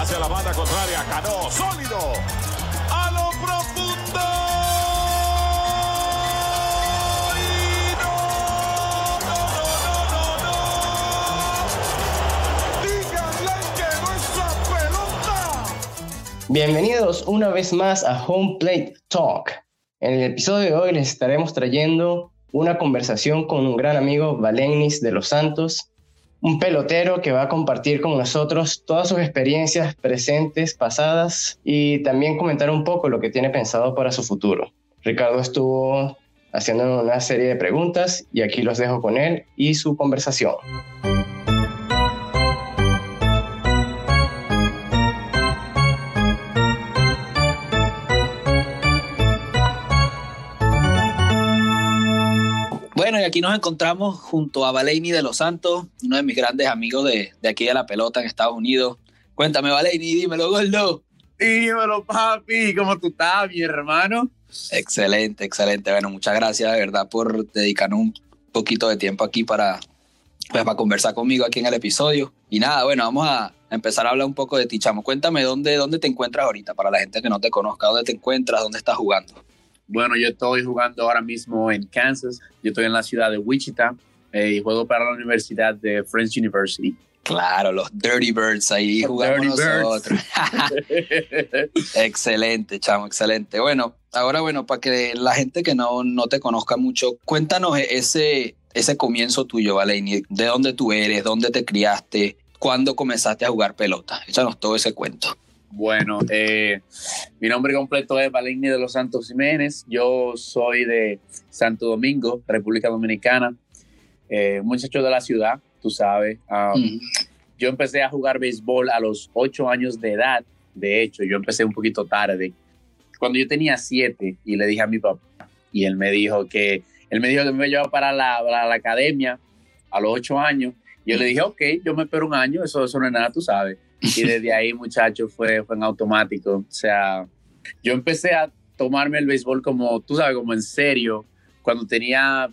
Hacia la banda contraria, Cano, sólido. A lo profundo. Y no, no, no. Díganle que no es pelota. Bienvenidos una vez más a Home Plate Talk. En el episodio de hoy les estaremos trayendo una conversación con un gran amigo, Valenis de los Santos, un pelotero que va a compartir con nosotros todas sus experiencias presentes, pasadas y también comentar un poco lo que tiene pensado para su futuro. Ricardo estuvo haciendo una serie de preguntas y aquí los dejo con él y su conversación. Aquí nos encontramos junto a Valeini de los Santos, uno de mis grandes amigos de, de aquí de la pelota en Estados Unidos. Cuéntame, Valeini, dímelo, Gordo. Dímelo, papi, ¿cómo tú estás, mi hermano? Excelente, excelente. Bueno, muchas gracias de verdad por dedicarnos un poquito de tiempo aquí para, pues, para conversar conmigo aquí en el episodio. Y nada, bueno, vamos a empezar a hablar un poco de ti, chamo. Cuéntame dónde, dónde te encuentras ahorita, para la gente que no te conozca, dónde te encuentras, dónde estás jugando. Bueno, yo estoy jugando ahora mismo en Kansas. Yo estoy en la ciudad de Wichita eh, y juego para la Universidad de French University. Claro, los Dirty Birds ahí Los jugamos Dirty Birds. nosotros. excelente, chamo, excelente. Bueno, ahora bueno, para que la gente que no, no te conozca mucho, cuéntanos ese, ese comienzo tuyo, Valeni. ¿De dónde tú eres? ¿Dónde te criaste? ¿Cuándo comenzaste a jugar pelota? Échanos todo ese cuento. Bueno, eh, mi nombre completo es Valenni de los Santos Jiménez. Yo soy de Santo Domingo, República Dominicana. Eh, muchacho de la ciudad, tú sabes. Um, Mm. Yo empecé a jugar béisbol a los ocho años de edad. De hecho, yo empecé un poquito tarde. Cuando yo tenía siete y le dije a mi papá, y él me dijo que él me dijo que me iba a llevar para la, para la academia a los ocho años. Yo le dije, ok, yo me espero un año, eso, eso no es nada, tú sabes. Y desde ahí, muchacho, fue, fue en automático. O sea, yo empecé a tomarme el béisbol como, tú sabes, como en serio, cuando tenía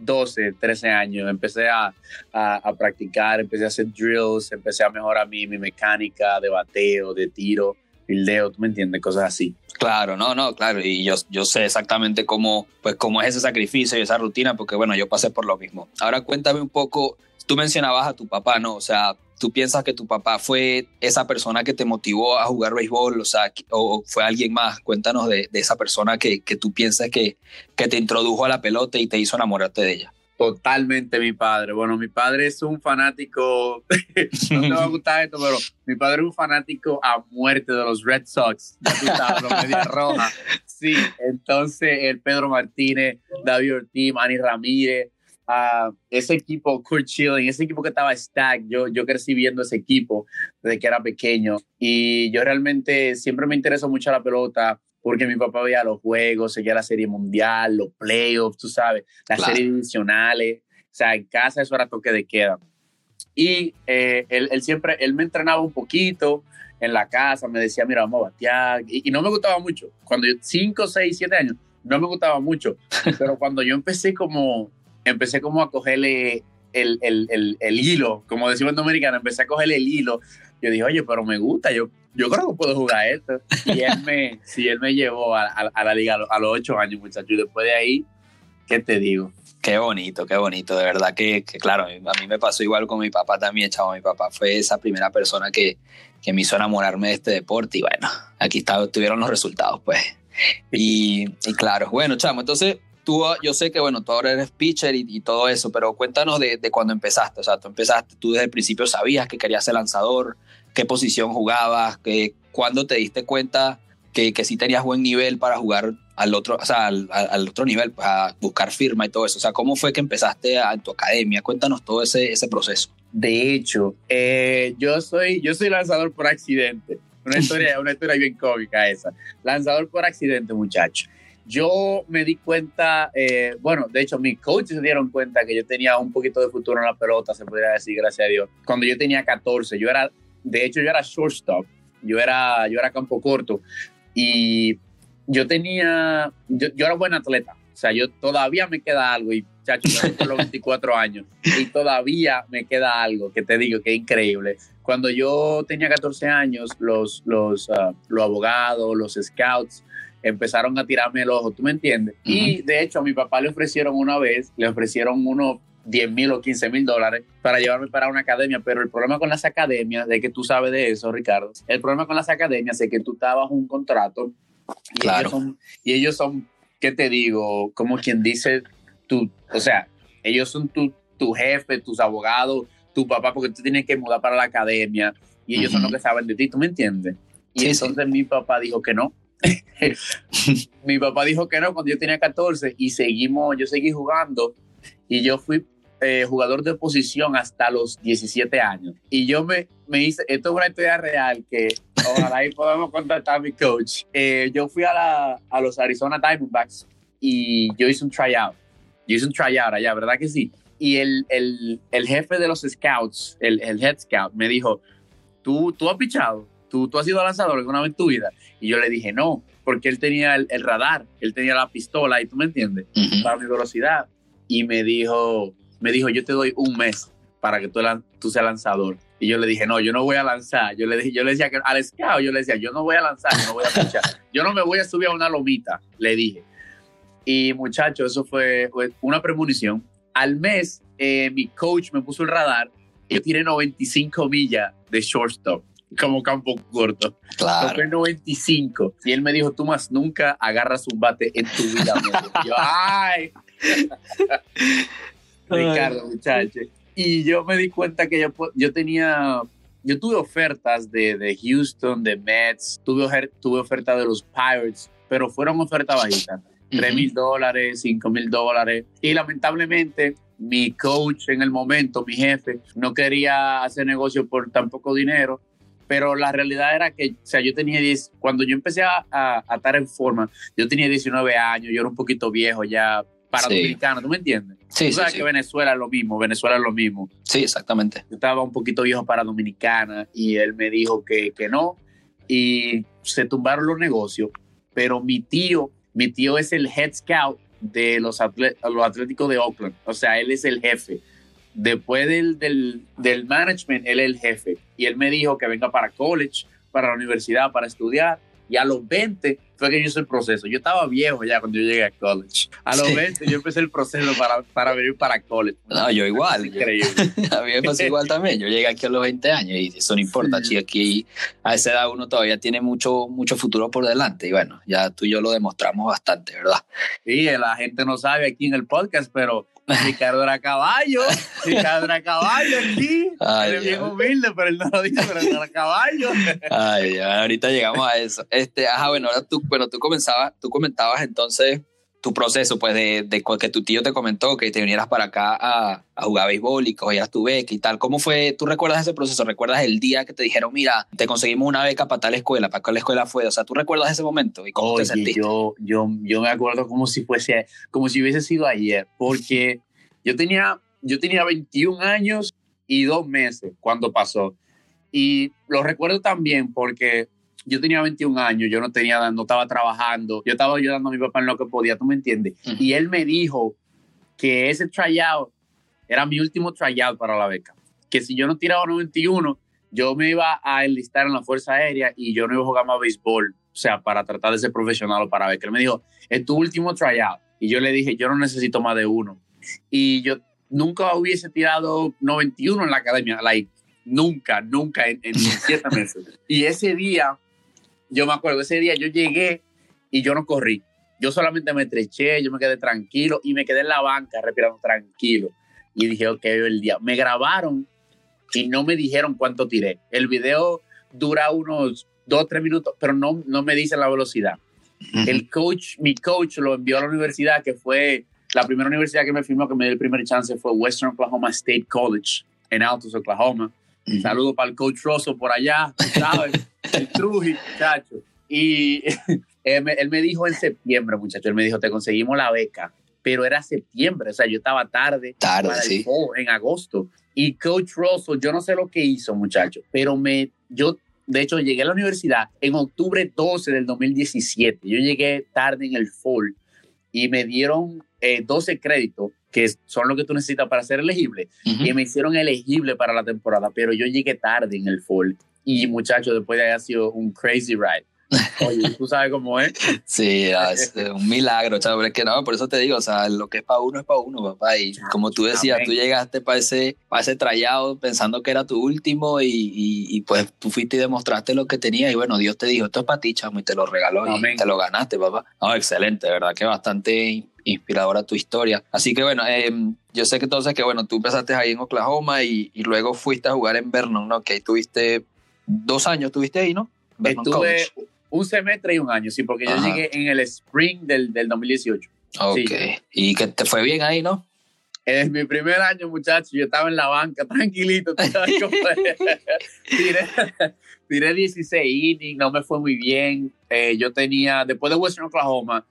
12, 13 años. Empecé a, a, a practicar, empecé a hacer drills, empecé a mejorar mi, mi mecánica de bateo, de tiro, fildeo, tú me entiendes, cosas así. Claro, no, no, claro. Y yo, yo sé exactamente cómo, pues, cómo es ese sacrificio y esa rutina, porque bueno, yo pasé por lo mismo. Ahora cuéntame un poco, tú mencionabas a tu papá, ¿no? O sea, ¿tú piensas que tu papá fue esa persona que te motivó a jugar béisbol? O sea, o fue alguien más. Cuéntanos de, de esa persona que, que tú piensas que, que te introdujo a la pelota y te hizo enamorarte de ella. Totalmente mi padre. Bueno, mi padre es un fanático, no te va a gustar esto, pero mi padre es un fanático a muerte de los Red Sox, sabes, los Medias Rojas. Sí, entonces el Pedro Martínez, David Ortiz, Manny Ramírez, ah, ese equipo, Kurt Schilling, ese equipo que estaba stack, yo, yo crecí viendo ese equipo desde que era pequeño y yo realmente siempre me interesó mucho la pelota porque mi papá veía los juegos, seguía la serie mundial, los playoffs, tú sabes, las Claro. series divisionales. O sea, en casa eso era toque de queda. Y eh, él, él siempre, él me entrenaba un poquito en la casa, me decía, mira, vamos a batear. Y, y no me gustaba mucho. Cuando yo, 5, 6, 7 años, no me gustaba mucho. Pero cuando yo empecé como, empecé como a cogerle el, el, el, el hilo, como decimos en Dominicana, empecé a cogerle el hilo. Yo dije, oye, pero me gusta, yo, yo creo que puedo jugar esto. Y él me, sí, él me llevó a, a- a la liga a, los- a los ocho años, muchachos. Y después de ahí, ¿qué te digo? Qué bonito, qué bonito, de verdad que, que, claro, a mí me pasó igual con mi papá también, chavo, mi papá fue esa primera persona que, que me hizo enamorarme de este deporte y bueno, aquí está, tuvieron los resultados, pues. Y, y claro, bueno, chamo, entonces tú, yo sé que, bueno, tú ahora eres pitcher y, todo eso, pero cuéntanos de, de cuando empezaste, o sea, tú empezaste, tú desde el principio sabías que querías ser lanzador, qué posición jugabas, que, cuándo te diste cuenta que, que sí tenías buen nivel para jugar al otro, o sea, al, al- al otro nivel, pues, a buscar firma y todo eso. O sea, ¿cómo fue que empezaste a, en tu academia? Cuéntanos todo ese, ese proceso. De hecho, eh, yo, soy, yo soy lanzador por accidente. Una historia, una historia bien cómica esa. Lanzador por accidente, muchacho. Yo me di cuenta, eh, bueno, de hecho, mis coaches se dieron cuenta que yo tenía un poquito de futuro en la pelota, se podría decir, gracias a Dios. Cuando yo tenía 14, yo era, de hecho, yo era shortstop, yo era, yo era campo corto y yo tenía, yo, yo era buen atleta, O sea, yo todavía me queda algo y, chacho, tengo los 24 años y todavía me queda algo que te digo que es increíble. Cuando yo tenía 14 años, los, los, ah, los abogados, los scouts, empezaron a tirarme el ojo, ¿tú me entiendes? Y de hecho a mi papá le ofrecieron una vez, le ofrecieron unos 10 mil o 15 mil dólares para llevarme para una academia, pero el problema con las academias, de que tú sabes de eso, Ricardo, el problema con las academias es que tú estabas un contrato y, Claro. ellos son, y ellos son, ¿qué te digo? Como quien dice, tú, o sea, ellos son tu, tu jefe, tus abogados, tu papá, porque tú tienes que mudar para la academia y ellos son Ujú. los que saben de ti, ¿tú me entiendes? Y Sí, sí. entonces mi papá dijo que no. mi papá dijo que no cuando yo tenía 14 y seguimos, yo seguí jugando y yo fui eh, jugador de posición hasta los 17 años. Y yo me, me hice, esto es una historia real que ojalá ahí podamos contactar a mi coach. Eh, yo fui a, la, a los Arizona Diamondbacks y yo hice un tryout. Yo hice un tryout allá, ¿verdad que sí? Y el, el, el jefe de los scouts, el, el head scout, me dijo, ¿tú, tú has pichado? ¿Tú, ¿Tú has sido lanzador alguna vez en tu vida? Y yo le dije, no, porque él tenía el, el radar, él tenía la pistola, y tú me entiendes, Ujú. para mi velocidad. Y me dijo, me dijo, yo te doy un mes para que tú, tú seas lanzador. Y yo le dije, no, yo no voy a lanzar. Yo le, dije, yo le decía que al scout, yo le decía, yo no voy a lanzar, yo no voy a pichar. Yo no me voy a subir a una lomita, le dije. Y muchacho, eso fue una premonición. Al mes, eh, mi coach me puso el radar yo tiré 95 millas de shortstop, como campo corto. Claro. Fue 95. Y él me dijo, tú más nunca agarras un bate en tu vida. yo, ay. Ricardo, muchacho. Y yo me di cuenta que yo, yo tenía, yo tuve ofertas de, de Houston, de Mets, tuve, tuve ofertas de los Pirates, pero fueron ofertas bajitas. 3 mil dólares, 5 mil dólares. Y lamentablemente mi coach en el momento, mi jefe, no quería hacer negocio por tan poco dinero. Pero la realidad era que, o sea, yo tenía 10, cuando yo empecé a, a- a estar en forma, yo tenía 19 años, yo era un poquito viejo ya para Sí. dominicano, ¿tú me entiendes? Sí, Tú sabes sí. que Venezuela es lo mismo, Venezuela es lo mismo. Sí, exactamente. Yo estaba un poquito viejo para Dominicana y él me dijo que, que no y se tumbaron los negocios, pero mi tío, mi tío es el head scout de los, atle- los Atléticos de Oakland, o sea, él es el jefe. Después del, del, del management, él es el jefe. Y él me dijo que venga para college, para la universidad, para estudiar. Y a los 20 fue que yo hice el proceso. Yo estaba viejo ya cuando yo llegué a college. A los Sí. 20 yo empecé el proceso para, para venir para college. No, yo igual. yo- Increíble. a mí me pasó igual también. Yo llegué aquí a los 20 años y eso no importa. Sí. aquí a esa edad uno todavía tiene mucho, mucho futuro por delante. Y bueno, ya tú y yo lo demostramos bastante, ¿verdad? Sí, la gente no sabe aquí en el podcast, pero Ricardo era caballo. Ricardo era caballo aquí. Ay, es bien humilde, pero él no lo dice, pero era caballo. Ay, ya, ahorita llegamos a eso. Este, ajá, bueno, ahora tú, bueno, tú comenzabas, tú comentabas entonces tu proceso, pues, de, de que tu tío te comentó que te vinieras para acá a, a jugar béisbol y cogieras tu beca y tal. ¿Cómo fue? ¿Tú recuerdas ese proceso? ¿Recuerdas el día que te dijeron, mira, te conseguimos una beca para tal escuela? ¿Para cuál escuela fue? O sea, ¿tú recuerdas ese momento y cómo te Oye, sentiste? yo, yo, yo me acuerdo como si fuese, como si hubiese sido ayer, porque yo tenía, yo tenía 21 años y dos meses cuando pasó. Y lo recuerdo también porque yo tenía 21 años, yo no tenía, no estaba trabajando, yo estaba ayudando a mi papá en lo que podía, ¿tú me entiendes? Ujú. Y él me dijo que ese tryout era mi último tryout para la beca, que si yo no tiraba 91, yo me iba a enlistar en la Fuerza Aérea y yo no iba a jugar más béisbol, o sea, para tratar de ser profesional o para beca. Él me dijo, es tu último tryout. Y yo le dije, yo no necesito más de uno. Y yo nunca hubiese tirado 91 en la academia, like, nunca, nunca en, en siete meses. Y ese día, yo me acuerdo, ese día yo llegué y yo no corrí. Yo solamente me estreché, yo me quedé tranquilo y me quedé en la banca respirando tranquilo. Y dije, ok, el día. Me grabaron y no me dijeron cuánto tiré. El video dura unos dos, tres minutos, pero no, no me dicen la velocidad. El coach, mi coach lo envió a la universidad, que fue la primera universidad que me firmó, que me dio el primer chance, fue Western Oklahoma State College en Altus, Oklahoma. Ujú. Saludo para el coach Rosso por allá, ¿sabes? el Truji, muchacho. Y él me, él me dijo en septiembre, muchacho, él me dijo, te conseguimos la beca, pero era septiembre, o sea, yo estaba tarde, Tarde, sí. en agosto. Y Coach Russell, yo no sé lo que hizo, muchacho, pero me, yo, de hecho, llegué a la universidad en octubre 12 del 2017. Yo llegué tarde en el fall y me dieron eh, 12 créditos, que son lo que tú necesitas para ser elegible, Ujú. y me hicieron elegible para la temporada, pero yo llegué tarde en el fall. Y muchachos, después de ahí ha sido un crazy ride. Oye, tú sabes cómo es. Sí, ah, es eh, un milagro, chaval. Es que no, por eso te digo, o sea, lo que es para uno es para uno, papá. Y como tú decías, Amén. tú llegaste para ese, para ese trayado pensando que era tu último y, y- y, pues tú fuiste y demostraste lo que tenías. Y bueno, Dios te dijo, esto es para ti, chamo, y te lo regaló y Amén. te lo ganaste, papá. No, excelente, de verdad que bastante inspiradora tu historia. Así que bueno, eh, yo sé que entonces que bueno, tú empezaste ahí en Oklahoma y, y luego fuiste a jugar en Vernon, ¿no? Que ahí tuviste dos años, tuviste ahí, ¿no? Vernon Estuve College. un semestre y un año, sí, porque yo Ajá. llegué en el spring del, del 2018. Ok. sí. Y que te fue bien ahí, ¿no? En mi primer año, muchachos, yo estaba en la banca, tranquilito. tiré, tiré 16 innings, no me fue muy bien. Eh, yo tenía, después de Western Oklahoma,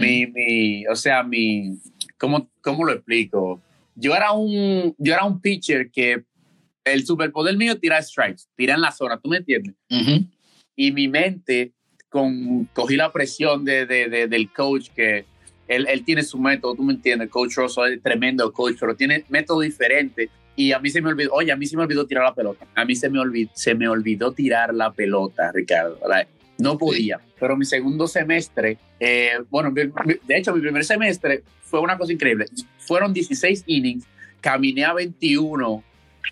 Mi, mi, o sea, mi, ¿cómo, ¿cómo lo explico? Yo era un, yo era un pitcher que el superpoder mío es tirar strikes, tirar en la zona, ¿tú me entiendes? Y mi mente con, cogí la presión de, de- de- del coach que él, él tiene su método, tú me entiendes, coach Rosso es tremendo coach, pero tiene método diferente y a mí se me olvidó, oye, a mí se me olvidó tirar la pelota, a mí se me olvidó, se me olvidó tirar la pelota, Ricardo, like, no podía, pero mi segundo semestre, eh, bueno, mi- mi- de hecho mi primer semestre fue una cosa increíble, fueron 16 innings, caminé a 21,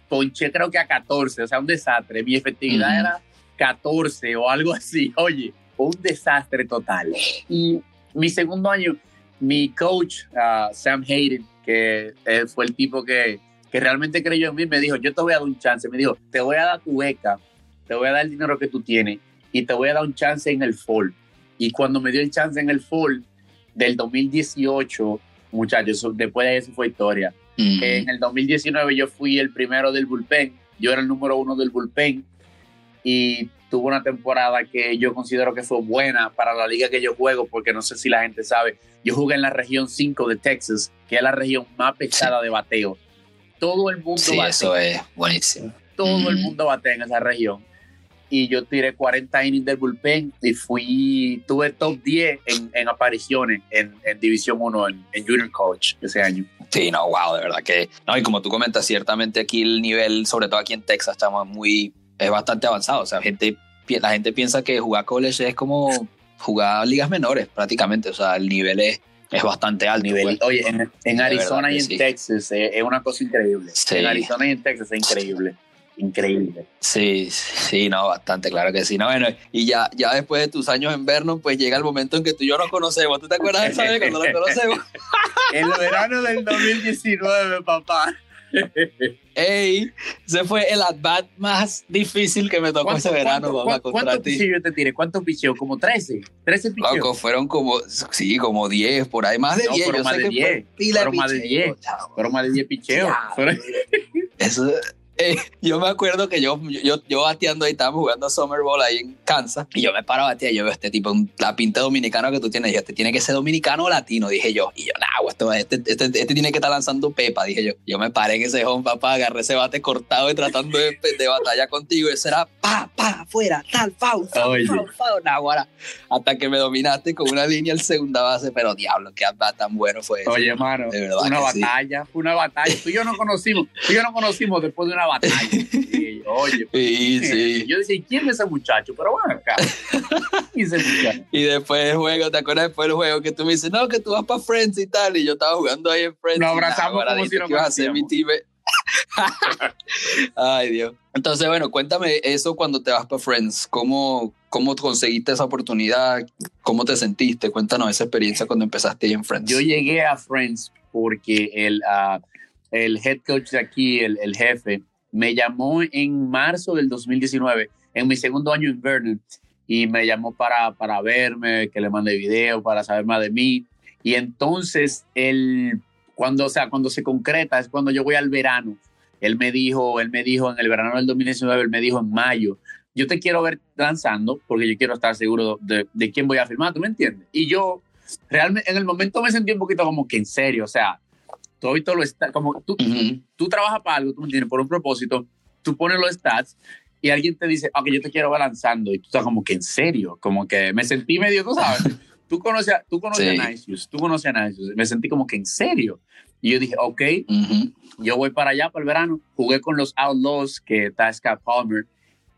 ponché creo que a 14, o sea, un desastre, mi efectividad era 14 o algo así. Oye, un desastre total. Y mi segundo año, mi coach, ah, Sam Hayden, que él fue el tipo que, que realmente creyó en mí, me dijo, yo te voy a dar un chance. Me dijo, te voy a dar tu beca, te voy a dar el dinero que tú tienes y te voy a dar un chance en el fall. Y cuando me dio el chance en el fall del 2018, muchachos, después de eso fue historia. Ujú. En el 2019 yo fui el primero del bullpen, yo era el número uno del bullpen y tuve una temporada que yo considero que fue buena para la liga que yo juego, porque no sé si la gente sabe, yo jugué en la región 5 de Texas, que es la región más pesada de bateo. Todo el mundo Sí, batea, eso es buenísimo. todo el Mm. mundo batea en esa región. Y yo tiré 40 innings del bullpen y fui, tuve top 10 en, en apariciones en, en División 1 en, en Junior College ese año. Sí, no, wow, de verdad que. No, y como tú comentas, ciertamente aquí el nivel, sobre todo aquí en Texas, estamos muy. es bastante avanzado. O sea, gente, la gente piensa que jugar college es como jugar ligas menores, prácticamente. O sea, el nivel es, es bastante alto. nivel. pues. Oye, en, Arizona y en sí. Texas eh, es una cosa increíble. Sí. En Arizona y en Texas es increíble. Increíble. Sí, sí, no, bastante, claro que sí. No, bueno, y ya, ya después de tus años en Vernon, pues llega el momento en que tú y yo nos conocemos. ¿Tú te acuerdas de esa vez cuando nos conocemos? El verano del 2019, papá. ey, ese fue el at-bat más difícil que me tocó ese verano, cuánto- papá, contra ¿Cuántos ti. yo te tiré? ¿Cuántos picheos? Como 13. 13 picheos. Loco, fueron como, sí, como 10, por ahí, más de No, 10. fueron yo más de que 10, fue pila fueron más de picheo, 10. chavo. Fueron más de 10 picheos. Eso, eh, yo me acuerdo que yo, yo, yo bateando ahí, estábamos jugando Summer Ball ahí en Kansas, y yo me paro a batear, y yo veo este tipo, un- la pinta dominicana que tú tienes, y yo, este tiene que ser dominicano o latino, dije yo, y yo, nah, esto, este, este, este tiene que estar lanzando pepa, dije yo. Yo me paré en ese home, papá, agarré ese bate cortado y tratando de, de batalla contigo, y eso era pa, pa, afuera, tal, foul, foul, foul, foul, nah, guara. hasta que me dominaste con una línea al segunda base, pero diablo, qué tan bueno fue ese. Oye, verdad una sí. batalla, fue una batalla. Tú y yo no conocimos, tú y yo no conocimos después de una batalla. Y, oye, Sí, sí. yo decía, ¿quién es ese muchacho? Pero bueno, acá. Y después del juego, ¿te acuerdas después del juego que tú me dices, no, que tú vas para Friends y tal? Y yo estaba jugando ahí en Friends. Nos abrazamos nada, como si ibas a ser mi team. Ay, Dios. Entonces, bueno, cuéntame eso cuando te vas para Friends. ¿Cómo, ¿Cómo conseguiste esa oportunidad? ¿Cómo te sentiste? Cuéntanos esa experiencia cuando empezaste ahí en Friends. Yo llegué a Friends porque el, ah, el head coach de aquí, el, el jefe, me llamó en marzo del 2019, en mi segundo año en Vernon, y me llamó para, para verme, que le mandé video, para saber más de mí. Y entonces, él, cuando, o sea, cuando se concreta es cuando yo voy al verano. Él me dijo, él me dijo en el verano del 2019, él me dijo en mayo, yo te quiero ver lanzando porque yo quiero estar seguro de, de quién voy a firmar, ¿tú me entiendes? Y yo realmente en el momento me sentí un poquito como que en serio, o sea, todo y todo lo está, como tú, Ujú. tú trabajas para algo, tú me entiendes, por un propósito, tú pones los stats y alguien te dice, ok, yo te quiero ver lanzando y tú estás como que en serio, como que me sentí medio, tú sabes, tú conoces, tú conoces a Nicius, tú conoces a Nicius. Me sentí como que en serio. Y yo dije, ok, yo voy para allá para el verano. Jugué con los Outlaws, que está Scott Palmer.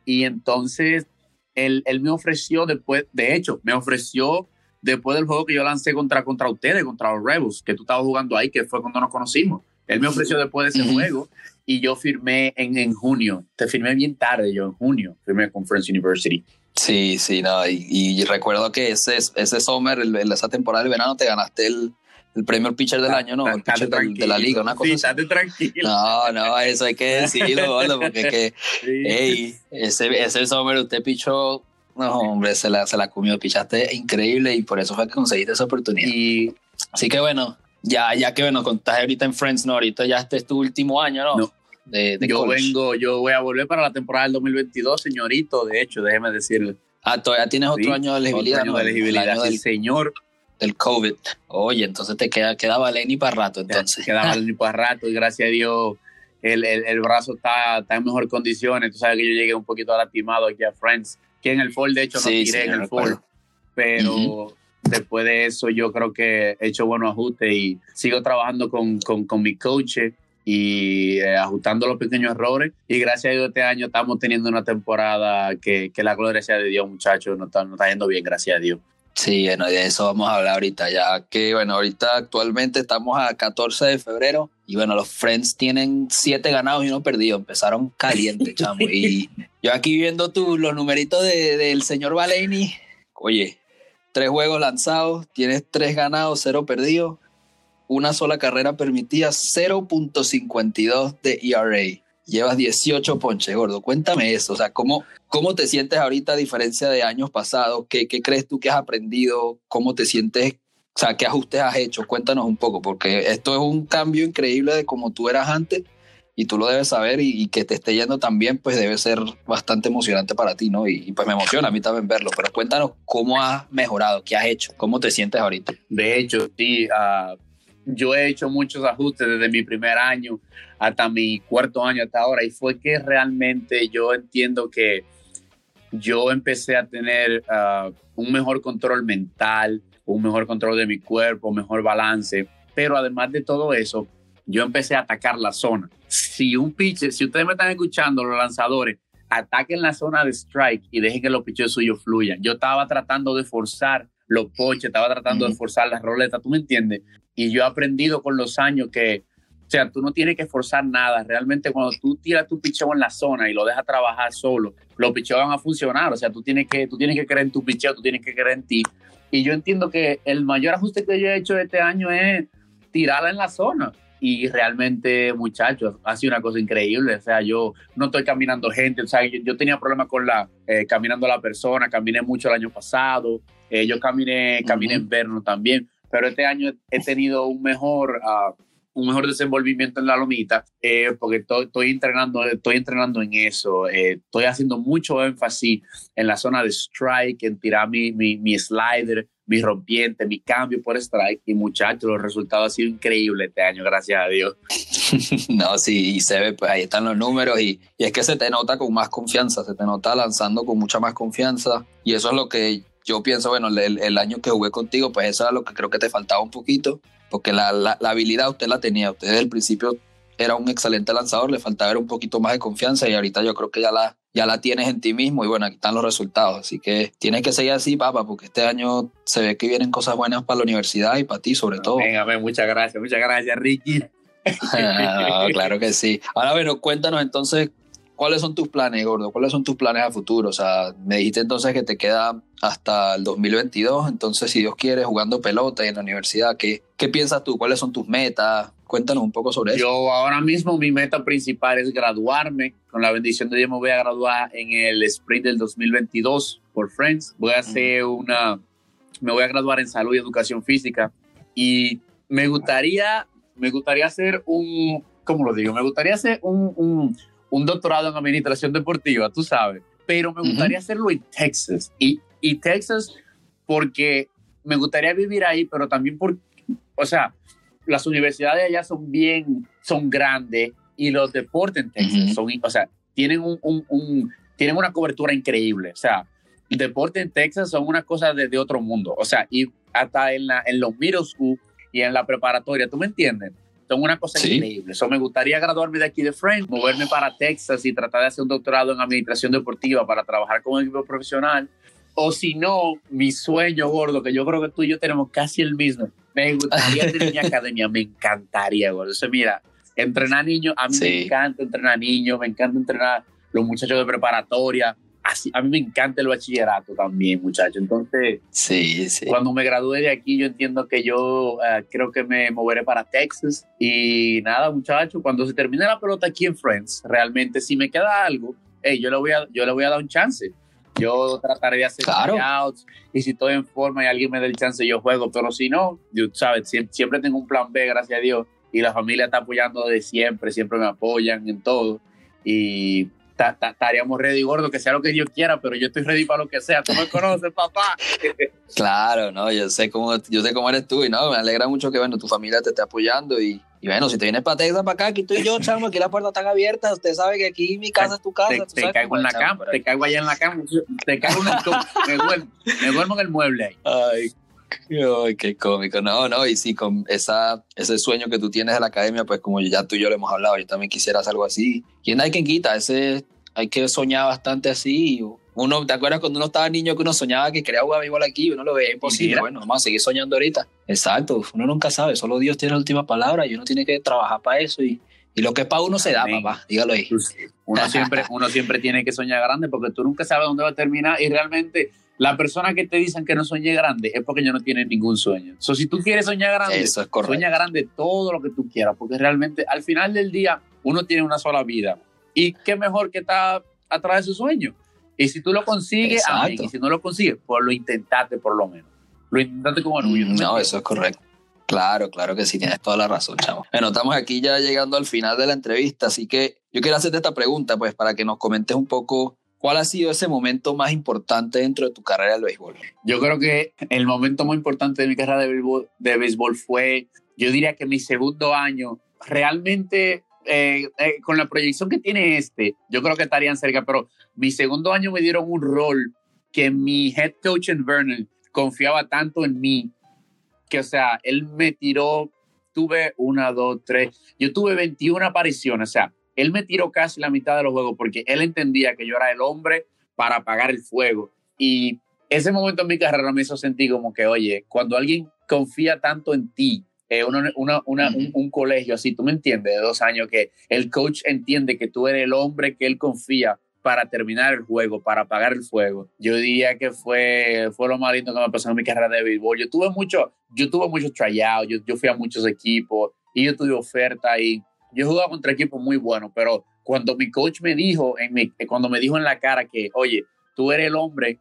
Y entonces él, él me ofreció después, de hecho, me ofreció después del juego que yo lancé contra, contra ustedes, contra los Rebels, que tú estabas jugando ahí, que fue cuando nos conocimos. Él me ofreció después de ese juego y yo firmé en, en junio. Te firmé bien tarde, yo en junio, firmé con Friends University. Sí, sí, no, y, recuerdo que ese, ese summer, esa temporada del verano, te ganaste el, el premio pitcher del año, ¿no? El pitcher de, la liga, una cosa. Sí, estate tranquilo. No, no, eso hay que decirlo, porque es que, hey, ese, ese summer usted pichó, no, hombre, se la, se la comió, pichaste increíble y por eso fue que conseguiste esa oportunidad. Y, así que bueno, ya, ya que bueno, contaste ahorita en Friends, ¿no? Ahorita ya este es tu último año, ¿no? no yo vengo, yo voy a volver para la temporada del 2022, señorito, de hecho, déjeme decirle. Ah, todavía tienes otro año de elegibilidad. Otro año de elegibilidad, del señor. Del COVID. Oye, entonces te queda, queda Valeni para rato, entonces. Queda Valeni para rato y gracias a Dios el, el, el, brazo está, está en mejor condiciones. Tú sabes que yo llegué un poquito lastimado aquí a Friends, que en el fall, de hecho, no tiré en el fall. Pero después de eso yo creo que he hecho buenos ajustes y sigo trabajando con, con, con mi coach y eh, ajustando los pequeños errores. Y gracias a Dios este año estamos teniendo una temporada que, que la gloria sea de Dios, muchachos, nos está, nos está yendo bien, gracias a Dios. Sí, bueno, de eso vamos a hablar ahorita, ya que, bueno, ahorita actualmente estamos a 14 de febrero y, bueno, los Friends tienen siete ganados y uno perdido, empezaron caliente, chamo. Y yo aquí viendo tú los numeritos del de, señor Valeni, oye, tres juegos lanzados, tienes tres ganados, cero perdidos, una sola carrera permitida, 0.52 de ERA. Llevas 18 ponches, gordo. Cuéntame eso. O sea, ¿cómo, cómo te sientes ahorita a diferencia de años pasados? ¿Qué, ¿Qué crees tú que has aprendido? ¿Cómo te sientes? O sea, ¿qué ajustes has hecho? Cuéntanos un poco, porque esto es un cambio increíble de como tú eras antes y tú lo debes saber y, que te esté yendo también, pues debe ser bastante emocionante para ti, ¿no? Y, pues me emociona a mí también verlo, pero cuéntanos cómo has mejorado, qué has hecho, cómo te sientes ahorita. De hecho, sí, uh, yo he hecho muchos ajustes desde mi primer año hasta mi cuarto año hasta ahora y fue que realmente yo entiendo que yo empecé a tener ah, un mejor control mental, un mejor control de mi cuerpo, mejor balance, pero además de todo eso, yo empecé a atacar la zona. Si un pitcher, si ustedes me están escuchando, los lanzadores, ataquen la zona de strike y dejen que los pitchers suyos fluyan. Yo estaba tratando de forzar los poches, estaba tratando de forzar las roletas, ¿tú me entiendes? Y yo he aprendido con los años que, o sea, tú no tienes que forzar nada. Realmente cuando tú tiras tu picheo en la zona y lo dejas trabajar solo, los picheos van a funcionar. O sea, tú tienes que, tú tienes que creer en tu picheo, tú tienes que creer en ti. Y yo entiendo que el mayor ajuste que yo he hecho este año es tirarla en la zona. Y realmente, muchachos, ha sido una cosa increíble. O sea, yo no estoy caminando gente. O sea, yo, tenía problemas con la, eh, caminando la persona. Caminé mucho el año pasado. Eh, yo caminé, caminé en verno también pero este año he tenido un mejor, uh, un mejor desenvolvimiento en la lomita eh, porque estoy, entrenando, estoy entrenando en eso. Eh, estoy haciendo mucho énfasis en la zona de strike, en tirar mi, mi, mi slider, mi rompiente, mi cambio por strike. Y muchachos, los resultados han sido increíbles este año, gracias a Dios. no, sí, y se ve, pues ahí están los números y, y, es que se te nota con más confianza, se te nota lanzando con mucha más confianza y eso es lo que yo pienso, bueno, el, el, año que jugué contigo, pues eso era lo que creo que te faltaba un poquito, porque la, la, habilidad usted la tenía, usted desde el principio era un excelente lanzador, le faltaba ver un poquito más de confianza y ahorita yo creo que ya la, ya la tienes en ti mismo y bueno, aquí están los resultados, así que tienes que seguir así, papá, porque este año se ve que vienen cosas buenas para la universidad y para ti sobre todo. Venga, muchas gracias, muchas gracias, Ricky. claro que sí. Ahora, bueno, cuéntanos entonces ¿Cuáles son tus planes, Gordo? ¿Cuáles son tus planes a futuro? O sea, me dijiste entonces que te queda hasta el 2022, entonces si Dios quiere, jugando pelota y en la universidad, ¿qué, qué piensas tú? ¿Cuáles son tus metas? Cuéntanos un poco sobre eso. Yo ahora mismo mi meta principal es graduarme. Con la bendición de Dios me voy a graduar en el sprint del 2022 por Friends. Voy a hacer una, me voy a graduar en salud y educación física y me gustaría, me gustaría hacer un, ¿cómo lo digo? Me gustaría hacer un, un un doctorado en administración deportiva, tú sabes, pero me gustaría hacerlo en Texas. Y, y Texas porque me gustaría vivir ahí, pero también porque, o sea, las universidades allá son bien, son grandes y los deportes en Texas son, o sea, tienen, un, un, tienen una cobertura increíble. O sea, el deporte en Texas son una cosa de, de otro mundo. O sea, y hasta en, la, en los middle school y en la preparatoria, ¿tú me entiendes? Son una cosa Sí. increíble. Eso me gustaría graduarme de aquí de Friends, moverme para Texas y tratar de hacer un doctorado en administración deportiva para trabajar con un equipo profesional. O si no, mi sueño gordo, que yo creo que tú y yo tenemos casi el mismo. Me gustaría tener mi academia, me encantaría, gordo. Eso, mira, entrenar niños, a mí me encanta entrenar niños, me encanta entrenar los muchachos de preparatoria. Así, a mí me encanta el bachillerato también, muchachos. Entonces, Sí, sí. cuando me gradúe de aquí, yo entiendo que yo eh, creo que me moveré para Texas. Y nada, muchachos, cuando se termine la pelota aquí en Friends, realmente si me queda algo, hey, yo, le voy a, yo le voy a dar un chance. Yo trataré de hacer Claro. tryouts y si estoy en forma y alguien me da el chance, yo juego. Pero si no, yo, sabes, siempre, siempre tengo un plan B, gracias a Dios. Y la familia está apoyando de siempre, siempre me apoyan en todo. Y estaríamos ready, gordo, que sea lo que Dios quiera, pero yo estoy ready para lo que sea. Tú me conoces, papá. Claro, no, yo sé cómo, yo sé cómo eres tú y no, me alegra mucho que bueno, tu familia te esté apoyando y, y bueno, si te vienes para Texas, para acá, aquí estoy yo, chamo, aquí las puertas están abiertas, usted sabe que aquí mi casa es tu casa. te, tú te sabes caigo en la cama, te caigo allá en la cama, te caigo en el me duermo, me duermo en el mueble ahí. Ay, ay, qué cómico. No, no, y sí, con esa, ese sueño que tú tienes de la academia, pues como ya tú y yo lo hemos hablado, yo también quisiera hacer algo así. ¿Quién hay quien quita? Ese, hay que soñar bastante así. Uno, ¿te acuerdas cuando uno estaba niño que uno soñaba que quería jugar béisbol aquí uno lo veía imposible? Mira. Bueno, vamos a seguir soñando ahorita. Exacto, uno nunca sabe, solo Dios tiene la última palabra y uno tiene que trabajar para eso y, y lo que es para uno se da, Amén. papá, dígalo ahí. Uno siempre, uno siempre tiene que soñar grande porque tú nunca sabes dónde va a terminar y realmente la persona que te dicen que no soñé grande es porque ya no tiene ningún sueño. So, si tú quieres soñar grande, Eso es sueña grande todo lo que tú quieras porque realmente al final del día uno tiene una sola vida y qué mejor que estar atrás de su sueño. Y si tú lo consigues, amén. Y si no lo consigues, pues lo intentaste por lo menos. Lo intentaste con orgullo. ¿tú me No, eso es correcto. Claro, claro que sí, tienes toda la razón, chamo. Bueno, estamos aquí ya llegando al final de la entrevista, así que yo quiero hacerte esta pregunta, pues, para que nos comentes un poco cuál ha sido ese momento más importante dentro de tu carrera del béisbol. Yo creo que el momento más importante de mi carrera de béisbol, de béisbol fue, yo diría que mi segundo año, realmente eh, eh, con la proyección que tiene este, yo creo que estarían cerca, pero mi segundo año me dieron un rol que mi head coach en Vernon confiaba tanto en mí, que o sea, él me tiró, tuve una, dos, tres, yo tuve 21 apariciones, o sea, él me tiró casi la mitad de los juegos porque él entendía que yo era el hombre para apagar el fuego. Y ese momento en mi carrera me hizo sentir como que, oye, cuando alguien confía tanto en ti, eh, una, una- una- Ujú. un, un colegio así, tú me entiendes, de dos años, que el coach entiende que tú eres el hombre que él confía para terminar el juego, para apagar el fuego. Yo diría que fue, fue lo más lindo que me pasó en mi carrera de béisbol. Yo tuve mucho, yo tuve muchos tryouts, yo, yo fui a muchos equipos y yo tuve oferta y yo jugaba contra equipos muy buenos, pero cuando mi coach me dijo, en mi, cuando me dijo en la cara que, oye, tú eres el hombre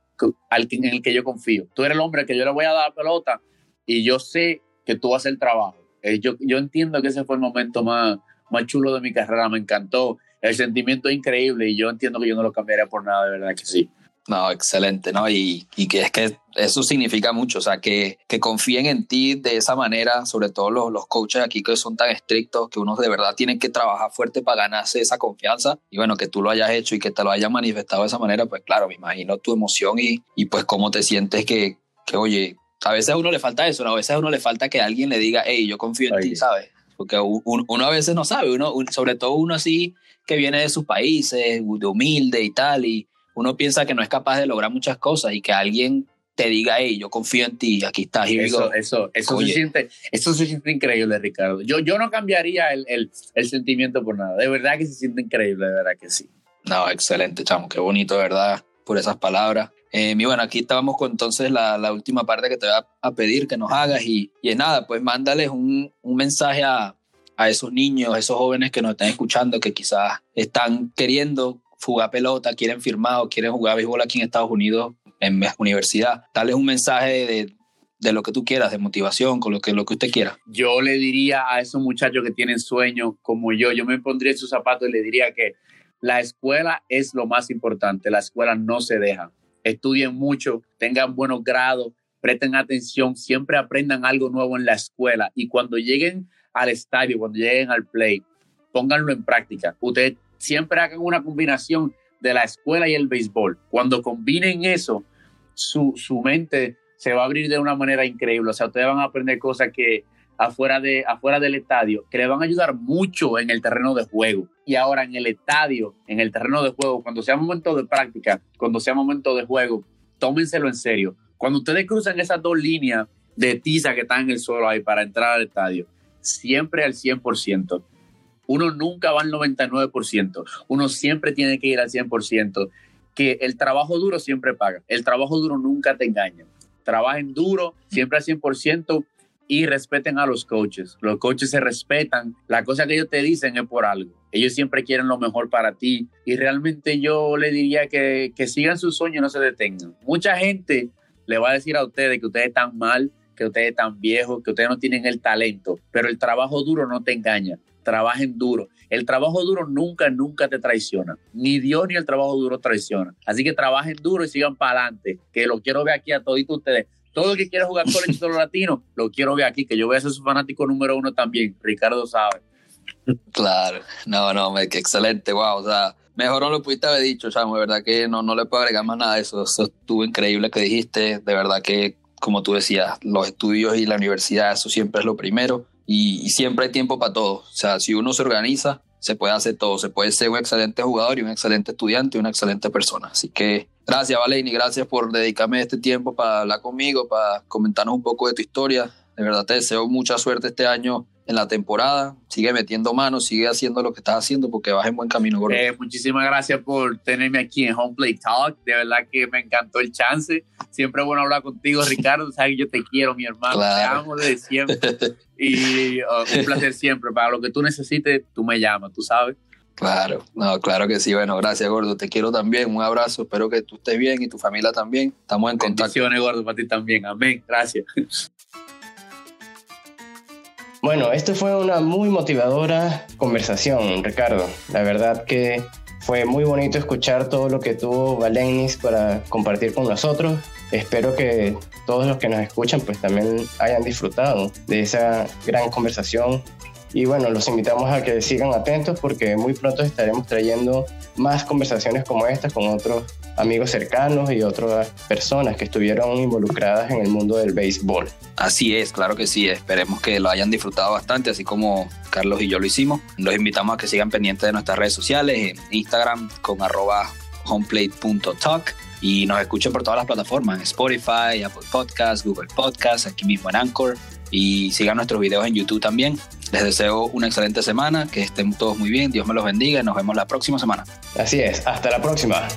al que- en el que yo confío, tú eres el hombre que yo le voy a dar la pelota y yo sé que tú vas a hacer el trabajo. Eh, yo, yo entiendo que ese fue el momento más, más chulo de mi carrera, me encantó, el sentimiento es increíble y yo entiendo que yo no lo cambiaría por nada, de verdad que sí. No, excelente, ¿no? Y, y que es que eso significa mucho, o sea, que, que confíen en ti de esa manera, sobre todo los, los coaches aquí que son tan estrictos, que uno de verdad tiene que trabajar fuerte para ganarse esa confianza. Y bueno, que tú lo hayas hecho y que te lo hayas manifestado de esa manera, pues claro, me imagino tu emoción y, y pues cómo te sientes que, que, oye, a veces a uno le falta eso, ¿no? a veces a uno le falta que alguien le diga, hey, yo confío en ti, ¿sabes? Porque u- un- uno a veces no sabe, uno, un- sobre todo uno así que viene de sus países, de humilde y tal, y uno piensa que no es capaz de lograr muchas cosas y que alguien te diga, hey, yo confío en ti, aquí está, here Eso, eso, eso, Oye. se siente, eso se siente increíble, Ricardo. Yo, yo no cambiaría el, el, el sentimiento por nada. De verdad que se siente increíble, de verdad que sí. No, excelente, chamo, qué bonito, de verdad, por esas palabras. Eh, y bueno, aquí estábamos con entonces la, la última parte que te voy a, a pedir que nos hagas y, y es nada, pues mándales un, un mensaje a, a esos niños, a esos jóvenes que nos están escuchando, que quizás están queriendo jugar pelota, quieren firmar o quieren jugar béisbol aquí en Estados Unidos, en mi universidad. Darles un mensaje de, de lo que tú quieras, de motivación, con lo que, lo que usted quiera. Yo le diría a esos muchachos que tienen sueños como yo, yo me pondría en sus zapatos y le diría que la escuela es lo más importante. La escuela no se deja. Estudien mucho, tengan buenos grados, presten atención, siempre aprendan algo nuevo en la escuela y cuando lleguen al estadio, cuando lleguen al play, pónganlo en práctica. Ustedes siempre hagan una combinación de la escuela y el béisbol. Cuando combinen eso, su, su mente se va a abrir de una manera increíble. O sea, ustedes van a aprender cosas que afuera, de, afuera del estadio que le van a ayudar mucho en el terreno de juego. Y ahora en el estadio, en el terreno de juego, cuando sea momento de práctica, cuando sea momento de juego, tómenselo en serio. Cuando ustedes cruzan esas dos líneas de tiza que están en el suelo ahí para entrar al estadio, siempre al 100%. Uno nunca va al 99%. Uno siempre tiene que ir al 100%. Que el trabajo duro siempre paga. El trabajo duro nunca te engaña. Trabajen duro, siempre al 100% y respeten a los coaches. Los coaches se respetan. La cosa que ellos te dicen es por algo. Ellos siempre quieren lo mejor para ti. Y realmente yo le diría que, que sigan sus sueños no se detengan. Mucha gente le va a decir a ustedes que ustedes están mal, que ustedes están viejos, que ustedes no tienen el talento, pero el trabajo duro no te engaña. Trabajen duro. El trabajo duro nunca, nunca te traiciona. Ni Dios ni el trabajo duro traiciona. Así que trabajen duro y sigan para adelante. Que lo quiero ver aquí a todos ustedes todo el que quiera jugar con el título latino, lo quiero ver aquí, que yo voy a ser su fanático número uno también. Ricardo sabe. Claro, no, no, qué excelente, wow, o sea, mejor no lo pudiste haber dicho, Chamo, de verdad que no, no le puedo agregar más nada de eso, eso estuvo increíble que dijiste, de verdad que, como tú decías, los estudios y la universidad, eso siempre es lo primero, y, y siempre hay tiempo para todo, o sea, si uno se organiza, se puede hacer todo, se puede ser un excelente jugador y un excelente estudiante y una excelente persona, así que Gracias, Valeni, gracias por dedicarme este tiempo para hablar conmigo, para comentarnos un poco de tu historia. De verdad te deseo mucha suerte este año en la temporada. Sigue metiendo manos, sigue haciendo lo que estás haciendo porque vas en buen camino, eh, muchísimas gracias por tenerme aquí en Home Play Talk. De verdad que me encantó el chance. Siempre es bueno hablar contigo, Ricardo. Sabes que yo te quiero, mi hermano. Te amo desde siempre. y uh, un placer siempre. Para lo que tú necesites, tú me llamas, tú sabes. Claro, no, claro que sí. Bueno, gracias, Gordo. Te quiero también. Un abrazo. Espero que tú estés bien y tu familia también. Estamos en contacto. Bendiciones, Gordo, para ti también. Amén. Gracias. Bueno, esto fue una muy motivadora conversación, Ricardo. La verdad que fue muy bonito escuchar todo lo que tuvo Valenis para compartir con nosotros. Espero que todos los que nos escuchan pues también hayan disfrutado de esa gran conversación y bueno, los invitamos a que sigan atentos porque muy pronto estaremos trayendo más conversaciones como estas con otros amigos cercanos y otras personas que estuvieron involucradas en el mundo del béisbol. Así es, claro que sí. Esperemos que lo hayan disfrutado bastante, así como Carlos y yo lo hicimos. Los invitamos a que sigan pendientes de nuestras redes sociales, en Instagram con arroba homeplate.talk y nos escuchen por todas las plataformas, Spotify, Apple Podcasts, Google Podcasts, aquí mismo en Anchor y sigan nuestros videos en YouTube también. Les deseo una excelente semana, que estén todos muy bien, Dios me los bendiga y nos vemos la próxima semana. Así es, hasta la próxima.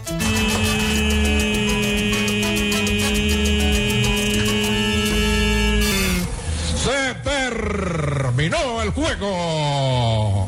Se terminó el juego.